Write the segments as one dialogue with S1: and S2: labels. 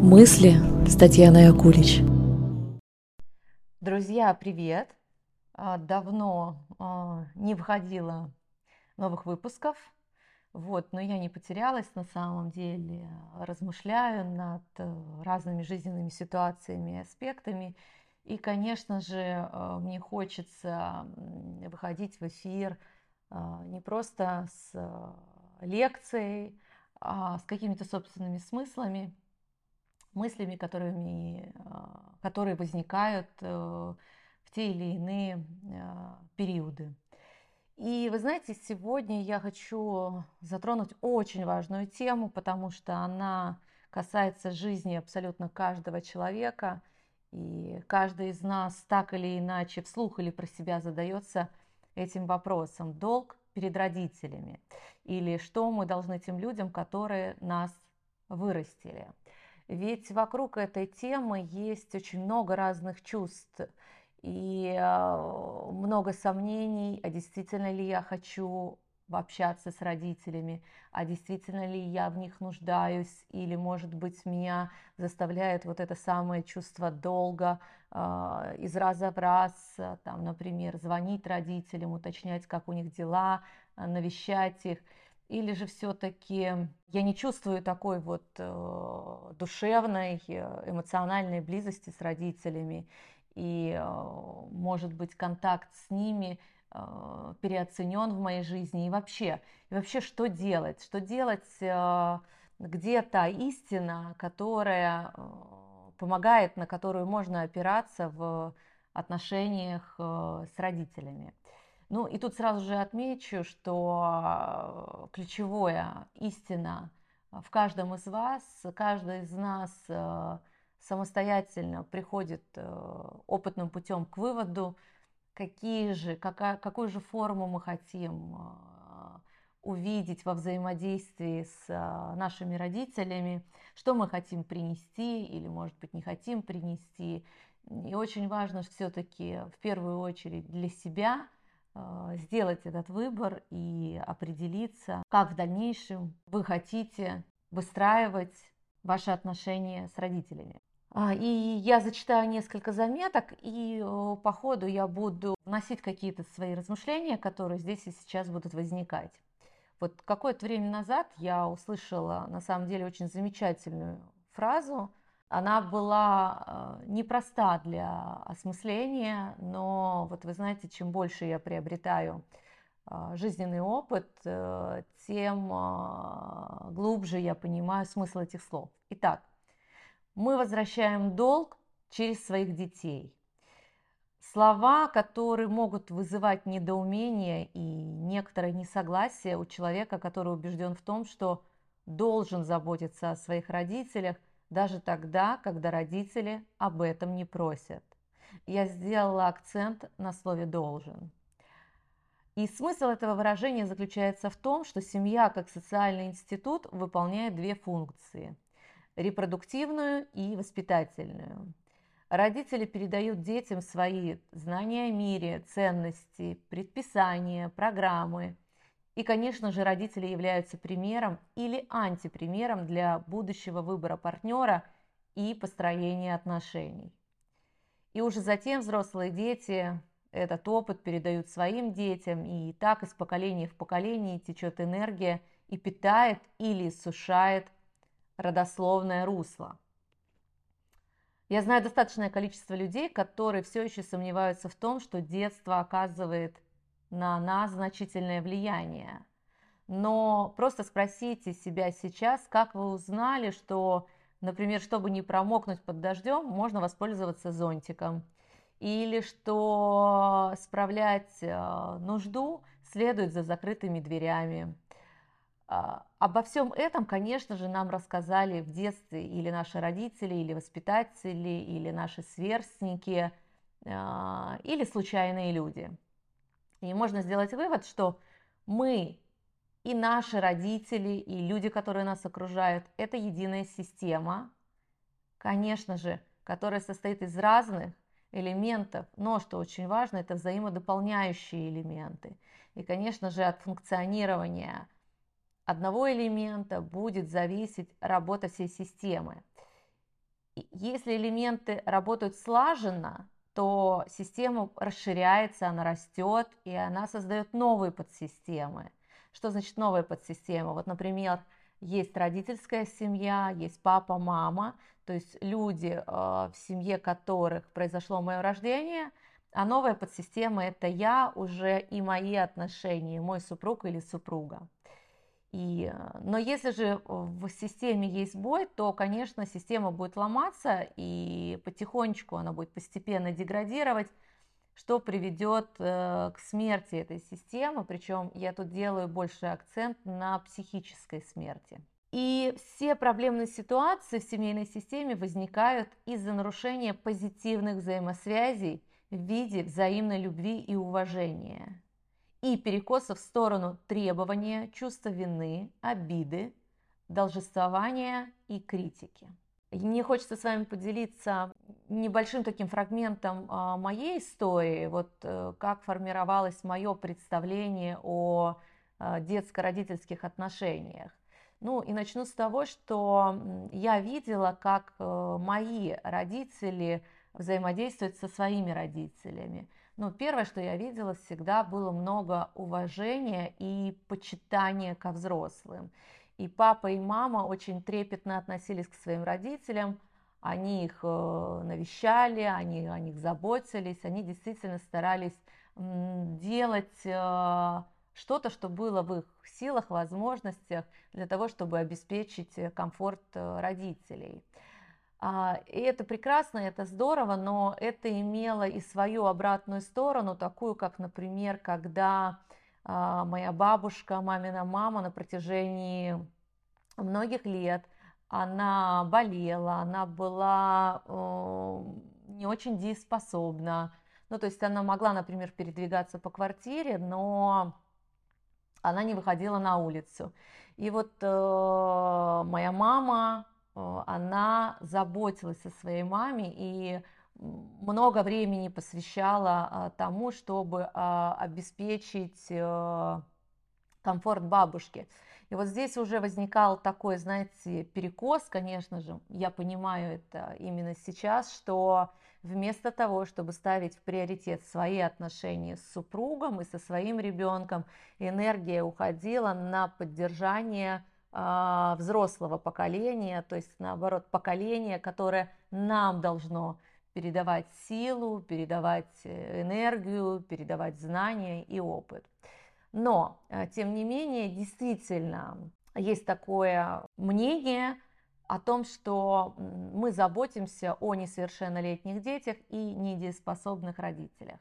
S1: Мысли с Татьяной Акулич.
S2: Друзья, привет! А, давно а, не выходило новых выпусков, вот, но я не потерялась на самом деле, размышляю над э, разными жизненными ситуациями и аспектами. И, конечно же, э, мне хочется выходить в эфир а, не просто с э, лекцией, а с какими-то собственными смыслами, мыслями, которыми, а, которые возникают э, в те или иные а, периоды. И вы знаете, сегодня я хочу затронуть очень важную тему, потому что она касается жизни абсолютно каждого человека, и каждый из нас так или иначе вслух или про себя задается этим вопросом. Долг перед родителями или что мы должны тем людям, которые нас вырастили. Ведь вокруг этой темы есть очень много разных чувств. И а, много сомнений, а действительно ли я хочу общаться с родителями, а действительно ли я в них нуждаюсь, или, может быть, меня заставляет вот это самое чувство долга э, из раза в раз, там, например, звонить родителям, уточнять, как у них дела, навещать их – или же все-таки я не чувствую такой вот э, душевной, э, эмоциональной близости с родителями, и, э, может быть, контакт с ними э, переоценен в моей жизни, и вообще, и вообще, что делать? Что делать, э, где та истина, которая э, помогает, на которую можно опираться в отношениях э, с родителями? Ну и тут сразу же отмечу, что ключевая истина в каждом из вас, каждый из нас э, самостоятельно приходит э, опытным путем к выводу, какие же, какая, какую же форму мы хотим э, увидеть во взаимодействии с нашими родителями, что мы хотим принести или, может быть, не хотим принести. И очень важно все-таки в первую очередь для себя – а, сделать этот выбор и определиться, как в дальнейшем вы хотите выстраивать ваши отношения с родителями. А, и я зачитаю несколько заметок, и по ходу я буду вносить какие-то свои размышления, которые здесь и сейчас будут возникать. Вот какое-то время назад я услышала на самом деле очень замечательную фразу она была э, непроста для осмысления, но вот вы знаете, чем больше я приобретаю э, жизненный опыт, э, тем глубже я понимаю смысл этих слов. Итак, мы возвращаем долг через своих детей. Слова, которые могут вызывать недоумение и некоторое несогласие у человека, который убежден в том, что должен заботиться о своих родителях, даже тогда, когда родители об этом не просят. Я сделала акцент на слове «должен». И смысл этого выражения заключается в том, что семья как социальный институт выполняет две функции – репродуктивную и воспитательную. Родители передают детям свои знания о мире, ценности, предписания, программы – и, конечно же, родители являются примером или антипримером для будущего выбора партнера и построения отношений. И уже затем взрослые дети этот опыт передают своим детям, и так из поколения в поколение течет энергия и питает или сушает родословное русло. Я знаю достаточное количество людей, которые все еще сомневаются в том, что детство оказывает на нас значительное влияние. Но просто спросите себя сейчас, как вы узнали, что, например, чтобы не промокнуть под дождем, можно воспользоваться зонтиком. Или что справлять э, нужду следует за закрытыми дверями. А, обо всем этом, конечно же, нам рассказали в детстве или наши родители, или воспитатели, или наши сверстники, а, или случайные люди. И можно сделать вывод, что мы и наши родители, и люди, которые нас окружают, это единая система, конечно же, которая состоит из разных элементов, но, что очень важно, это взаимодополняющие элементы. И, конечно же, от функционирования одного элемента будет зависеть работа всей системы. Если элементы работают слаженно, то система расширяется, она растет, и она создает новые подсистемы. Что значит новая подсистема? Вот, например, есть родительская семья, есть папа, мама, то есть люди, в семье которых произошло мое рождение – а новая подсистема – это я уже и мои отношения, мой супруг или супруга. И, но если же в системе есть бой, то, конечно, система будет ломаться, и потихонечку она будет постепенно деградировать, что приведет э, к смерти этой системы. Причем я тут делаю больше акцент на психической смерти. И все проблемные ситуации в семейной системе возникают из-за нарушения позитивных взаимосвязей в виде взаимной любви и уважения, и перекоса в сторону требования, чувства вины, обиды, должествования и критики. Мне хочется с вами поделиться небольшим таким фрагментом а, моей истории, вот э, как формировалось мое представление о а, детско-родительских отношениях. Ну и начну с того, что я видела, как э, мои родители – взаимодействовать со своими родителями. Но первое, что я видела, всегда было много уважения и почитания ко взрослым. И папа и мама очень трепетно относились к своим родителям, они их э, навещали, они о них заботились, они действительно старались делать э, что-то, что было в их силах, возможностях для того, чтобы обеспечить э, комфорт родителей. А, и это прекрасно, это здорово, но это имело и свою обратную сторону, такую, как, например, когда а, моя бабушка, мамина мама на протяжении многих лет, она болела, она была не очень дееспособна. Ну, то есть она могла, например, передвигаться по квартире, но она не выходила на улицу. И вот э, моя мама она заботилась о своей маме и много времени посвящала а, тому, чтобы а, обеспечить э, комфорт бабушки. И вот здесь уже возникал такой, знаете, перекос, конечно же, я понимаю это именно сейчас, что вместо того, чтобы ставить в приоритет свои отношения с супругом и со своим ребенком, энергия уходила на поддержание взрослого поколения, то есть наоборот поколение, которое нам должно передавать силу, передавать э, энергию, передавать знания и опыт. Но, э, тем не менее, действительно есть такое мнение о том, что мы заботимся о несовершеннолетних детях и недееспособных родителях.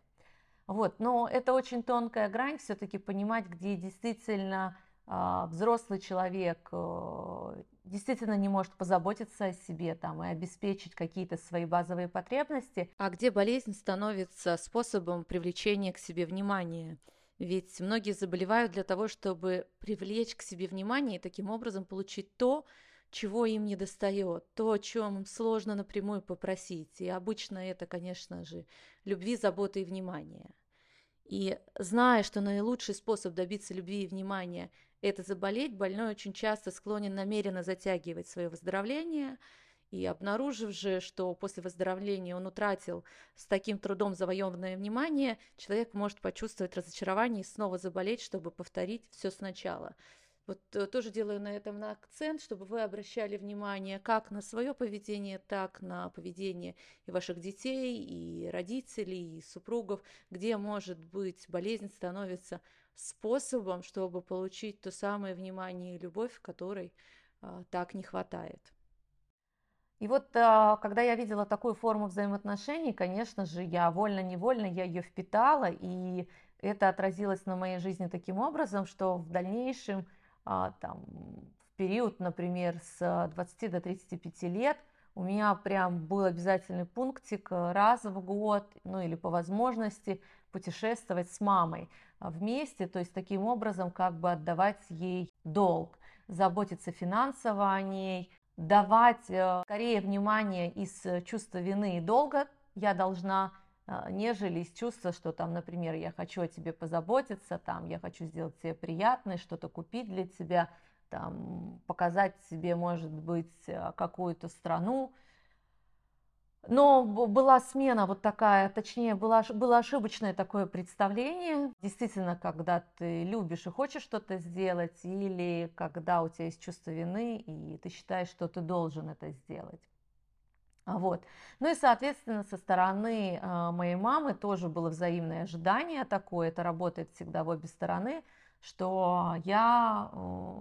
S2: Вот, но это очень тонкая грань, все-таки понимать, где действительно а, взрослый человек э, действительно не может позаботиться о себе там, и обеспечить какие-то свои базовые потребности.
S1: А где болезнь становится способом привлечения к себе внимания? Ведь многие заболевают для того, чтобы привлечь к себе внимание и таким образом получить то, чего им не достает, то, о чем сложно напрямую попросить. И обычно это, конечно же, любви, заботы и внимания. И зная, что наилучший способ добиться любви и внимания – это заболеть, больной очень часто склонен намеренно затягивать свое выздоровление, и обнаружив же, что после выздоровления он утратил с таким трудом завоеванное внимание, человек может почувствовать разочарование и снова заболеть, чтобы повторить все сначала. Вот э, тоже делаю на этом акцент, чтобы вы обращали внимание как на свое поведение, так на поведение и ваших детей, и родителей, и супругов, где, может быть, болезнь становится способом, чтобы получить то самое внимание и любовь, которой а, так не хватает.
S2: И вот а, когда я видела такую форму взаимоотношений, конечно же, я вольно-невольно я ее впитала, и это отразилось на моей жизни таким образом, что в дальнейшем, а, там, в период, например, с 20 до 35 лет, у меня прям был обязательный пунктик раз в год, ну или по возможности путешествовать с мамой. А, вместе, то есть таким образом как бы отдавать ей долг, заботиться финансово о ней, давать э, скорее внимание из чувства вины и долга. Я должна, э, нежели из чувства, что там, например, я хочу о тебе позаботиться, там, я хочу сделать тебе приятное, что-то купить для тебя, там, показать себе, может быть, э, какую-то страну, Но была смена вот такая, точнее, было, было ошибочное такое представление. Действительно, когда ты любишь и хочешь что-то сделать, или когда у тебя есть чувство вины, и ты считаешь, что ты должен это сделать. Вот. Ну и, соответственно, со стороны э, моей мамы тоже было взаимное ожидание такое, это работает всегда в обе стороны, что я э,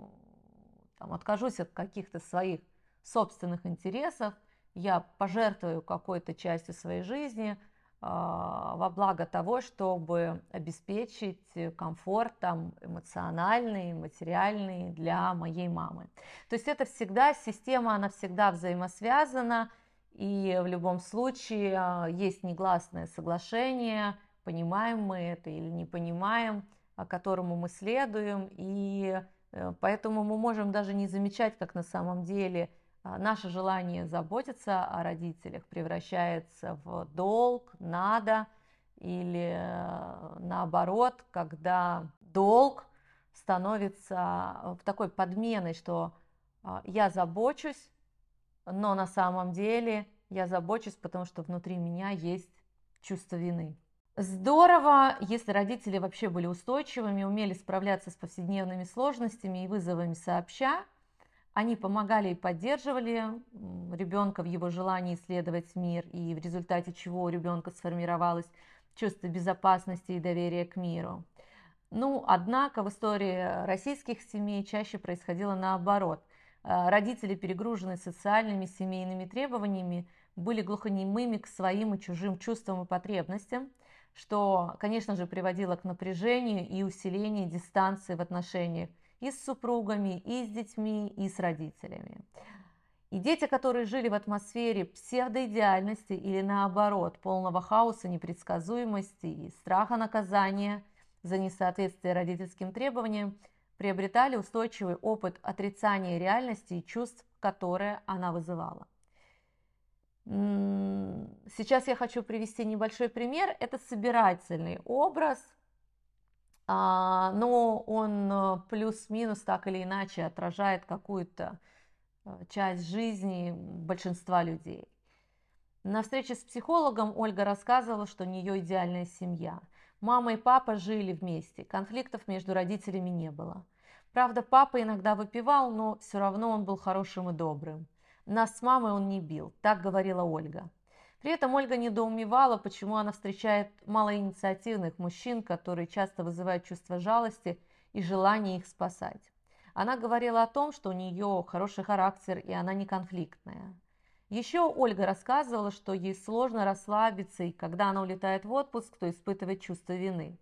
S2: там, откажусь от каких-то своих собственных интересов, я пожертвую какой-то частью своей жизни а, во благо того, чтобы обеспечить комфорт там, эмоциональный, материальный для моей мамы. То есть это всегда, система, она всегда взаимосвязана, и в любом случае а, есть негласное соглашение, понимаем мы это или не понимаем, которому мы следуем, и э, поэтому мы можем даже не замечать, как на самом деле – а, наше желание заботиться о родителях превращается в долг, надо или э, наоборот, когда долг становится в такой подменой, что а, я забочусь, но на самом деле я забочусь, потому что внутри меня есть чувство вины. Здорово, если родители вообще были устойчивыми, умели справляться с повседневными сложностями и вызовами сообща, они помогали и поддерживали ребенка в его желании исследовать мир, и в результате чего у ребенка сформировалось чувство безопасности и доверия к миру. Ну, однако в истории российских семей чаще происходило наоборот. Э, родители, перегруженные социальными семейными требованиями, были глухонемыми к своим и чужим чувствам и потребностям, что, конечно же, приводило к напряжению и усилению дистанции в отношениях и с супругами, и с детьми, и с родителями. И дети, которые жили в атмосфере псевдоидеальности или наоборот, полного хаоса, непредсказуемости и страха наказания за несоответствие родительским требованиям, приобретали устойчивый опыт отрицания реальности и чувств, которые она вызывала. Сейчас я хочу привести небольшой пример. Это собирательный образ – но он э, плюс-минус так или иначе отражает какую-то э, часть жизни большинства людей. На встрече с психологом Ольга рассказывала, что у нее идеальная семья. Мама и папа жили вместе, конфликтов между родителями не было. Правда, папа иногда выпивал, но все равно он был хорошим и добрым. Нас с мамой он не бил, так говорила Ольга. При этом Ольга недоумевала, почему она встречает малоинициативных мужчин, которые часто вызывают чувство жалости и желание их спасать. Она говорила о том, что у нее хороший характер и она не конфликтная. Еще Ольга рассказывала, что ей сложно расслабиться, и когда она улетает в отпуск, то испытывает чувство вины.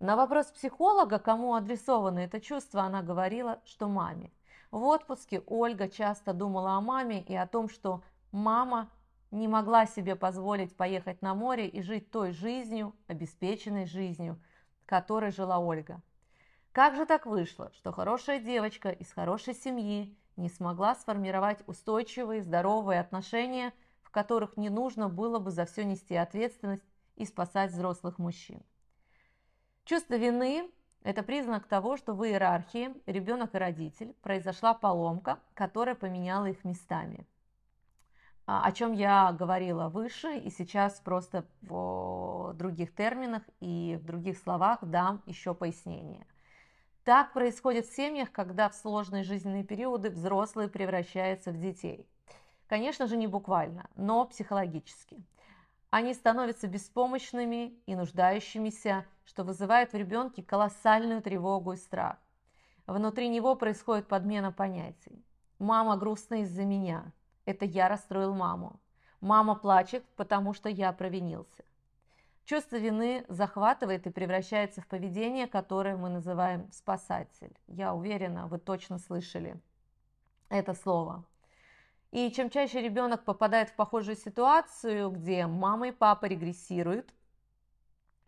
S2: На вопрос психолога, кому адресовано это чувство, она говорила, что маме. В отпуске Ольга часто думала о маме и о том, что мама не могла себе позволить поехать на море и жить той жизнью, обеспеченной жизнью, которой жила Ольга. Как же так вышло, что хорошая девочка из хорошей семьи не смогла сформировать устойчивые, здоровые отношения, в которых не нужно было бы за все нести ответственность и спасать взрослых мужчин? Чувство вины – это признак того, что в иерархии ребенок и родитель произошла поломка, которая поменяла их местами – о чем я говорила выше, и сейчас просто в других терминах и в других словах дам еще пояснение. Так происходит в семьях, когда в сложные жизненные периоды взрослые превращаются в детей. Конечно же, не буквально, но психологически. Они становятся беспомощными и нуждающимися, что вызывает в ребенке колоссальную тревогу и страх. Внутри него происходит подмена понятий. Мама грустна из-за меня – это я расстроил маму. Мама плачет, потому что я провинился. Чувство вины захватывает и превращается в поведение, которое мы называем спасатель. Я уверена, вы точно слышали это слово. И чем чаще ребенок попадает в похожую ситуацию, где мама и папа регрессируют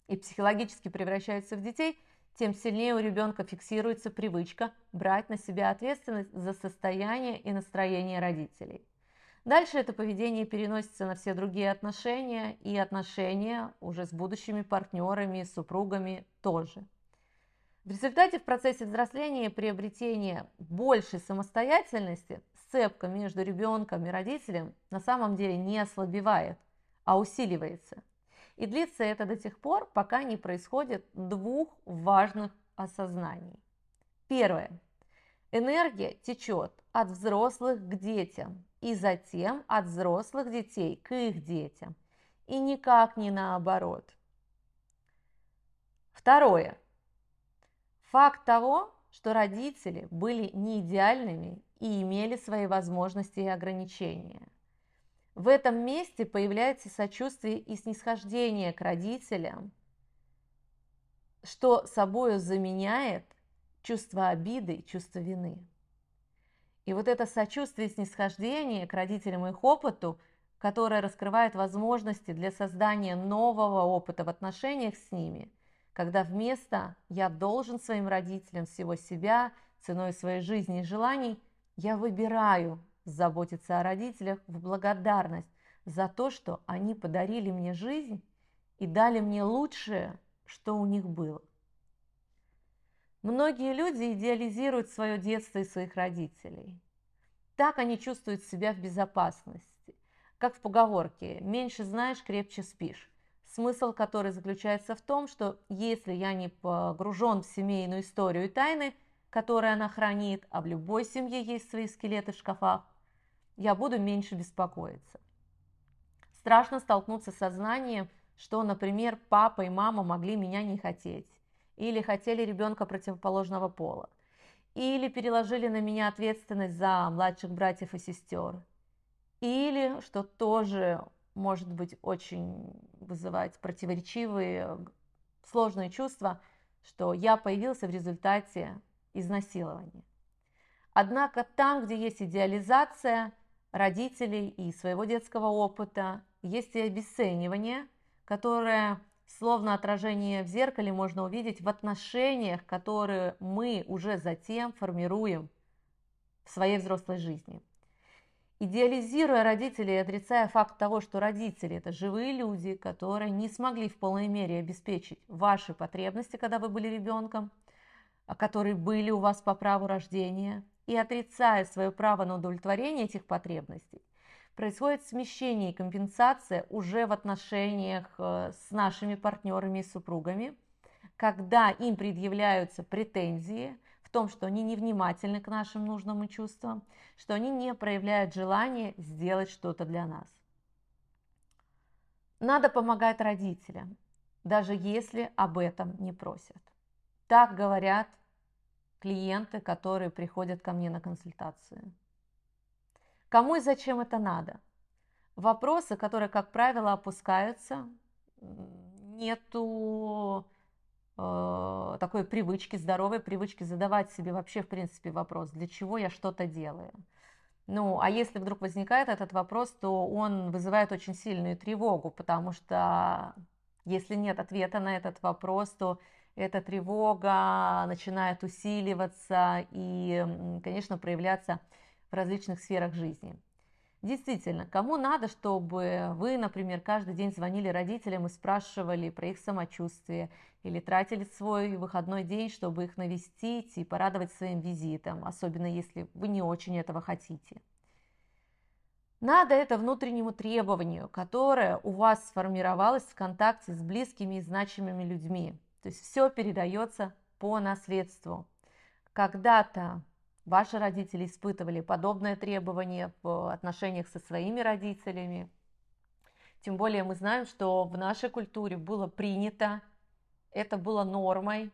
S2: и психологически превращаются в детей, тем сильнее у ребенка фиксируется привычка брать на себя ответственность за состояние и настроение родителей. Дальше это поведение переносится на все другие отношения, и отношения уже с будущими партнерами, супругами тоже. В результате в процессе взросления и приобретения большей самостоятельности сцепка между ребенком и родителем на самом деле не ослабевает, а усиливается. И длится это до тех пор, пока не происходит двух важных осознаний. Первое. Энергия течет от взрослых к детям и затем от взрослых детей к их детям. И никак не наоборот. Второе. Факт того, что родители были не идеальными и имели свои возможности и ограничения. В этом месте появляется сочувствие и снисхождение к родителям, что собою заменяет чувство обиды чувство вины. И вот это сочувствие и снисхождение к родителям и их опыту, которое раскрывает возможности для создания нового опыта в отношениях с ними, когда вместо «я должен своим родителям всего себя, ценой своей жизни и желаний», я выбираю заботиться о родителях в благодарность за то, что они подарили мне жизнь и дали мне лучшее, что у них было. Многие люди идеализируют свое детство и своих родителей. Так они чувствуют себя в безопасности. Как в поговорке «меньше знаешь, крепче спишь». Смысл которой заключается в том, что если я не погружен в семейную историю и тайны, которые она хранит, а в любой семье есть свои скелеты в шкафах, я буду меньше беспокоиться. Страшно столкнуться с сознанием, что, например, папа и мама могли меня не хотеть, или хотели ребенка противоположного пола, или переложили на меня ответственность за младших братьев и сестер, или, что тоже может быть очень вызывать противоречивые, сложные чувства, что я появился в результате изнасилования. Однако там, где есть идеализация – родителей и своего детского опыта, есть и обесценивание, которое словно отражение в зеркале можно увидеть в отношениях, которые мы уже затем формируем в своей взрослой жизни. Идеализируя родителей и отрицая факт того, что родители – это живые люди, которые не смогли в полной мере обеспечить ваши потребности, когда вы были ребенком, а которые были у вас по праву рождения – и отрицая свое право на удовлетворение этих потребностей, происходит смещение и компенсация уже в отношениях э, с нашими партнерами и супругами, когда им предъявляются претензии в том, что они невнимательны к нашим нужным чувствам, что они не проявляют желание сделать что-то для нас. Надо помогать родителям, даже если об этом не просят. Так говорят клиенты, которые приходят ко мне на консультацию. Кому и зачем это надо? Вопросы, которые, как правило, опускаются, нету э, такой привычки, здоровой привычки задавать себе вообще, в принципе, вопрос, для чего я что-то делаю. Ну, а если вдруг возникает этот вопрос, то он вызывает очень сильную тревогу, потому что если нет ответа на этот вопрос, то эта тревога начинает усиливаться и, конечно, проявляться в различных сферах жизни. Действительно, кому надо, чтобы вы, например, каждый день звонили родителям и спрашивали про их самочувствие, или тратили свой выходной день, чтобы их навестить и порадовать своим визитом, особенно если вы не очень этого хотите. Надо это внутреннему требованию, которое у вас сформировалось в контакте с близкими и значимыми людьми. То есть все передается по наследству. Когда-то ваши родители испытывали подобное требование в отношениях со своими родителями. Тем более мы знаем, что в нашей культуре было принято, это было нормой,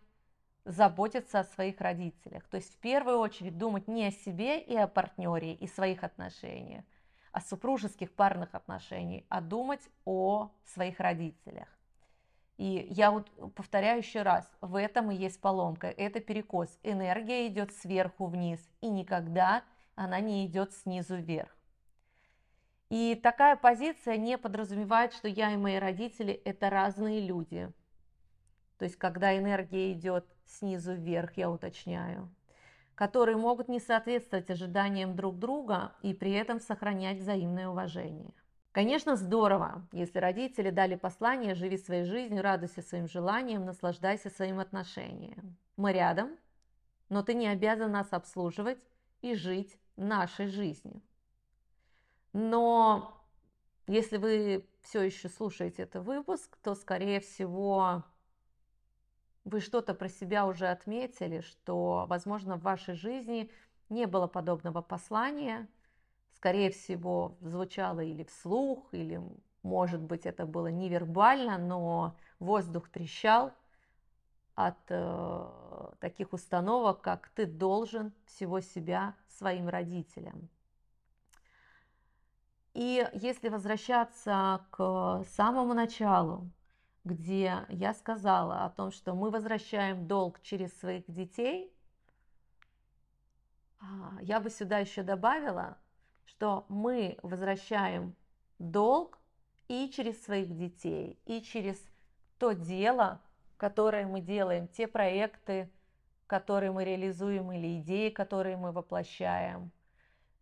S2: заботиться о своих родителях. То есть в первую очередь думать не о себе и о партнере и своих отношениях, о супружеских парных отношениях, а думать о своих родителях. И я вот повторяю еще раз, в этом и есть поломка, это перекос. Энергия идет сверху вниз, и никогда она не идет снизу вверх. И такая позиция не подразумевает, что я и мои родители – это разные люди. То есть, когда энергия идет снизу вверх, я уточняю, которые могут не соответствовать ожиданиям друг друга и при этом сохранять взаимное уважение. Конечно, здорово, если родители дали послание «Живи своей жизнью, радуйся своим желаниям, наслаждайся своим отношением». Мы рядом, но ты не обязан нас обслуживать и жить нашей жизни. Но если вы все еще слушаете этот выпуск, то, скорее всего, вы что-то про себя уже отметили, что, возможно, в вашей жизни не было подобного послания. Скорее всего, звучало или вслух, или, может быть, это было невербально, но воздух трещал от э, таких установок, как ты должен всего себя своим родителям. И если возвращаться к самому началу, где я сказала о том, что мы возвращаем долг через своих детей, а, я бы сюда еще добавила, что мы возвращаем долг и через своих детей, и через то дело, которое мы делаем, те проекты, которые мы реализуем, или идеи, которые мы воплощаем,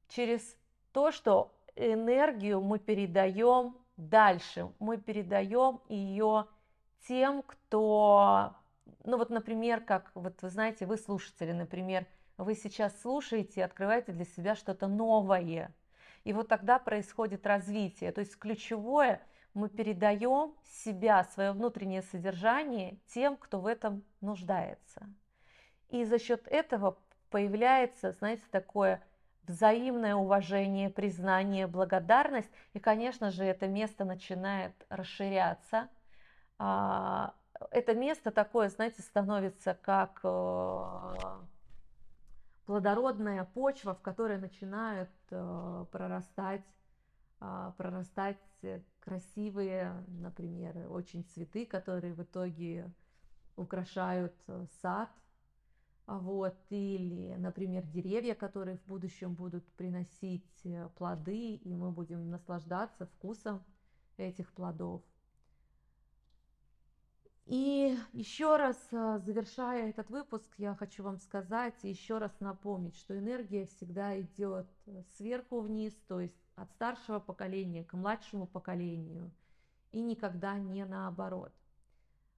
S2: через то, что энергию мы передаем дальше, мы передаем ее тем, кто, ну вот, например, как, вот вы знаете, вы слушатели, например, вы сейчас слушаете, открываете для себя что-то новое, и вот тогда происходит развитие, то есть ключевое мы передаем себя, свое внутреннее содержание тем, кто в этом нуждается. И за счет этого появляется, знаете, такое взаимное уважение, признание, благодарность. И, конечно же, это место начинает расширяться. А, это место такое, знаете, становится как э, плодородная почва, в которой начинают э, прорастать, а, прорастать красивые, например, очень цветы, которые в итоге украшают э, сад, а вот, или, например, деревья, которые в будущем будут приносить э, плоды, и мы будем наслаждаться вкусом этих плодов. И еще раз, э, завершая этот выпуск, я хочу вам сказать и еще раз напомнить, что энергия всегда идет э, сверху вниз, то есть от старшего поколения к младшему поколению, и никогда не наоборот.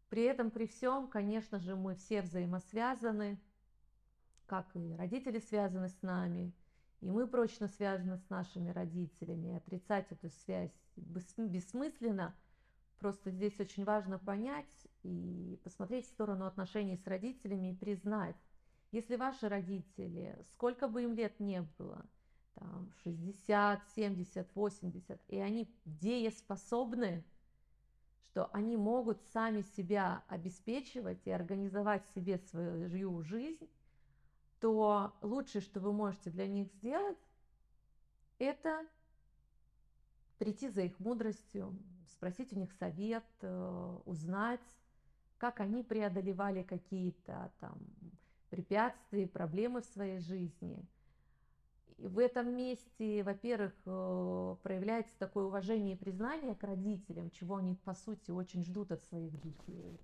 S2: При этом, при всем, конечно же, мы все взаимосвязаны, как и родители связаны с нами, и мы прочно связаны с нашими родителями. Отрицать эту связь бессмысленно. Просто здесь очень важно понять и посмотреть в сторону отношений с родителями и признать, если ваши родители, сколько бы им лет не было, там 60, 70, 80, и они дееспособны, что они могут сами себя обеспечивать и организовать себе свою жизнь, то лучшее, что вы можете для них сделать, это прийти за их мудростью, спросить у них совет, э, узнать, как они преодолевали какие-то там препятствия, проблемы в своей жизни. И в этом месте, во-первых, э, проявляется такое уважение и признание к родителям, чего они, по сути, очень ждут от своих детей.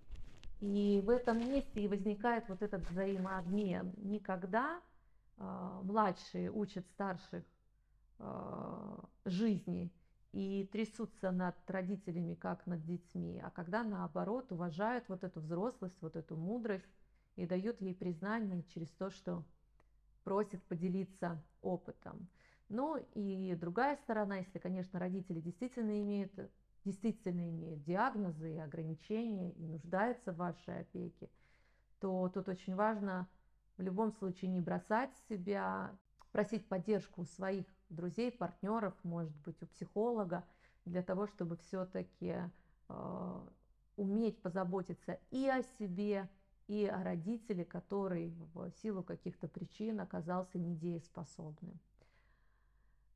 S2: И в этом месте и возникает вот этот взаимообмен. Никогда э, младшие учат старших э, жизни и трясутся над родителями, как над детьми, а когда наоборот уважают вот эту взрослость, вот эту мудрость и дают ей признание через то, что просит поделиться опытом. Ну и другая сторона, если, конечно, родители действительно имеют действительно имеет диагнозы и ограничения и нуждается в вашей опеке, то тут очень важно в любом случае не бросать себя, просить поддержку у своих друзей, партнеров, может быть, у психолога, для того, чтобы все-таки э, уметь позаботиться и о себе, и о родителе, который в силу каких-то причин оказался недееспособным.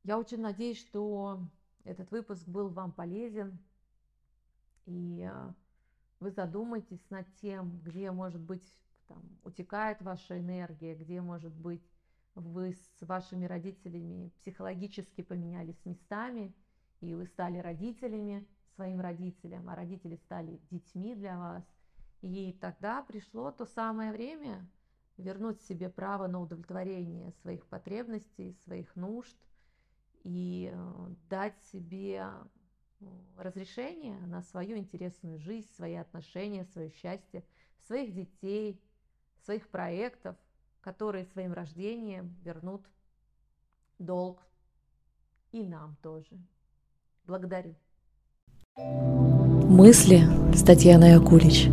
S2: Я очень надеюсь, что этот выпуск был вам полезен, и а, вы задумайтесь над тем, где, может быть, там, утекает ваша энергия, где, может быть, вы с вашими родителями психологически поменялись местами, и вы стали родителями своим родителям, а родители стали детьми для вас. И тогда пришло то самое время вернуть себе право на удовлетворение своих потребностей, своих нужд – и э, дать себе разрешение на свою интересную жизнь, свои отношения, свое счастье, своих детей, своих проектов, которые своим рождением вернут
S3: долг и нам тоже. Благодарю.
S1: Мысли с Татьяной Акулич.